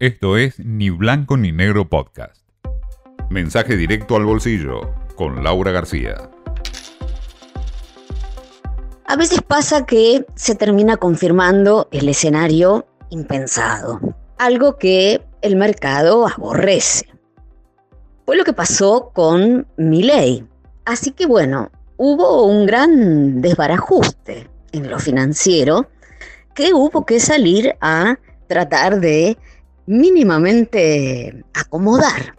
Esto es Ni Blanco ni Negro Podcast. Mensaje directo al bolsillo con Laura García. A veces pasa que se termina confirmando el escenario impensado, algo que el mercado aborrece. Fue lo que pasó con Milley. Así que bueno, hubo un gran desbarajuste en lo financiero que hubo que salir a tratar de mínimamente acomodar.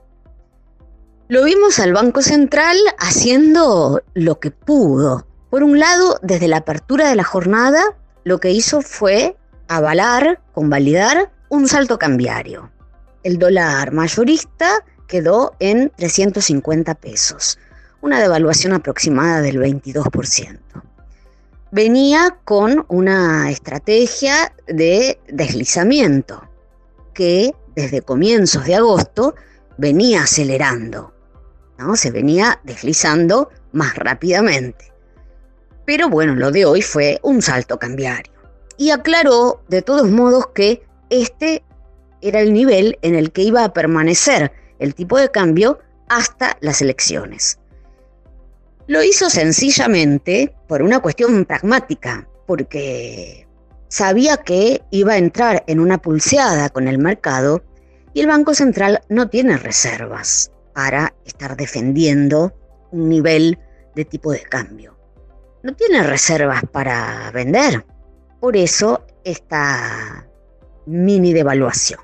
Lo vimos al Banco Central haciendo lo que pudo. Por un lado, desde la apertura de la jornada, lo que hizo fue avalar, convalidar un salto cambiario. El dólar mayorista quedó en 350 pesos, una devaluación aproximada del 22%. Venía con una estrategia de deslizamiento, que desde comienzos de agosto venía acelerando, ¿no? se venía deslizando más rápidamente. Pero bueno, lo de hoy fue un salto cambiario. Y aclaró de todos modos que este era el nivel en el que iba a permanecer el tipo de cambio hasta las elecciones. Lo hizo sencillamente por una cuestión pragmática, porque sabía que iba a entrar en una pulseada con el mercado y el Banco Central no tiene reservas para estar defendiendo un nivel de tipo de cambio. No tiene reservas para vender. Por eso esta mini devaluación.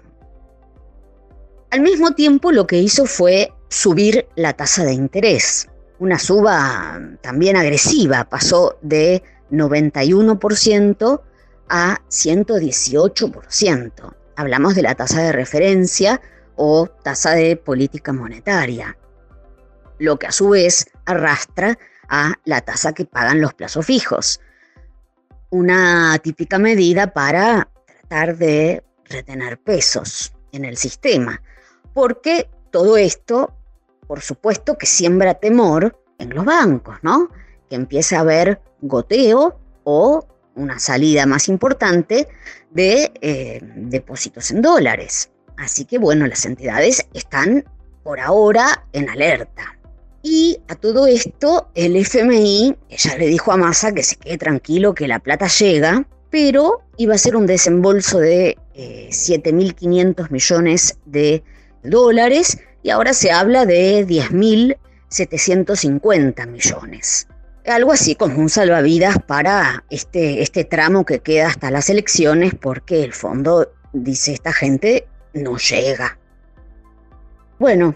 Al mismo tiempo lo que hizo fue subir la tasa de interés. Una suba también agresiva, pasó de 91% a 118%. Hablamos de la tasa de referencia o tasa de política monetaria, lo que a su vez arrastra a la tasa que pagan los plazos fijos. Una típica medida para tratar de retener pesos en el sistema, porque todo esto, por supuesto, que siembra temor en los bancos, ¿no? Que empiece a haber goteo o una salida más importante de eh, depósitos en dólares. Así que bueno, las entidades están por ahora en alerta. Y a todo esto, el FMI ya le dijo a Massa que se quede tranquilo, que la plata llega, pero iba a ser un desembolso de 7.500 eh, millones de dólares y ahora se habla de 10.750 millones algo así como un salvavidas para este, este tramo que queda hasta las elecciones, porque el fondo, dice esta gente, no llega. Bueno,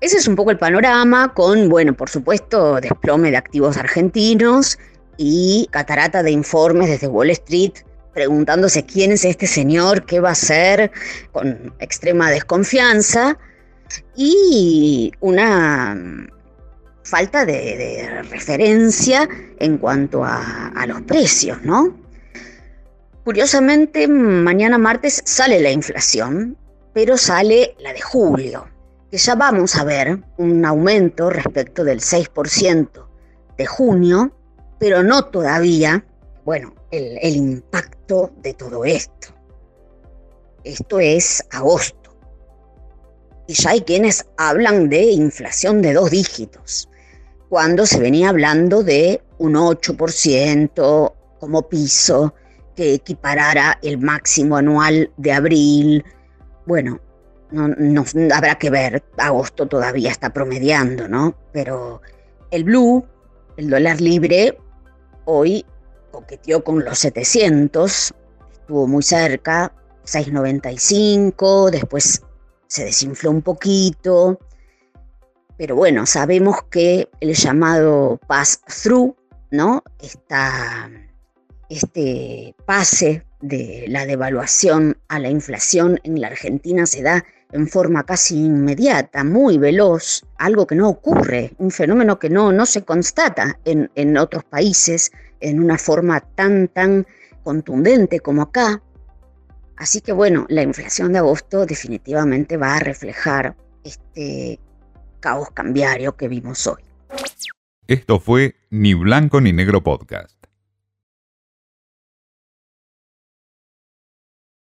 ese es un poco el panorama con, bueno, por supuesto, desplome de activos argentinos y catarata de informes desde Wall Street preguntándose quién es este señor, qué va a hacer, con extrema desconfianza y una falta de, referencia en cuanto a, los precios, ¿no? Curiosamente, mañana martes sale la inflación, pero sale la de julio, que ya vamos a ver un aumento respecto del 6% de junio, pero no todavía, bueno, el impacto de todo esto. Esto es agosto. Y ya hay quienes hablan de inflación de dos dígitos cuando se venía hablando de un 8% como piso que equiparara el máximo anual de abril. Bueno, no, habrá que ver, agosto todavía está promediando, ¿no? Pero el blue, el dólar libre, hoy coqueteó con los 700, estuvo muy cerca, 695, después se desinfló un poquito, pero bueno, sabemos que el llamado pass-through, ¿no? este pase de la devaluación a la inflación en la Argentina se da en forma casi inmediata, muy veloz, algo que no ocurre, un fenómeno que no, no se constata en, en otros países en una forma tan, tan contundente como acá. Así que bueno, la inflación de agosto definitivamente va a reflejar este caos cambiario que vimos hoy. Esto fue Ni Blanco ni Negro Podcast.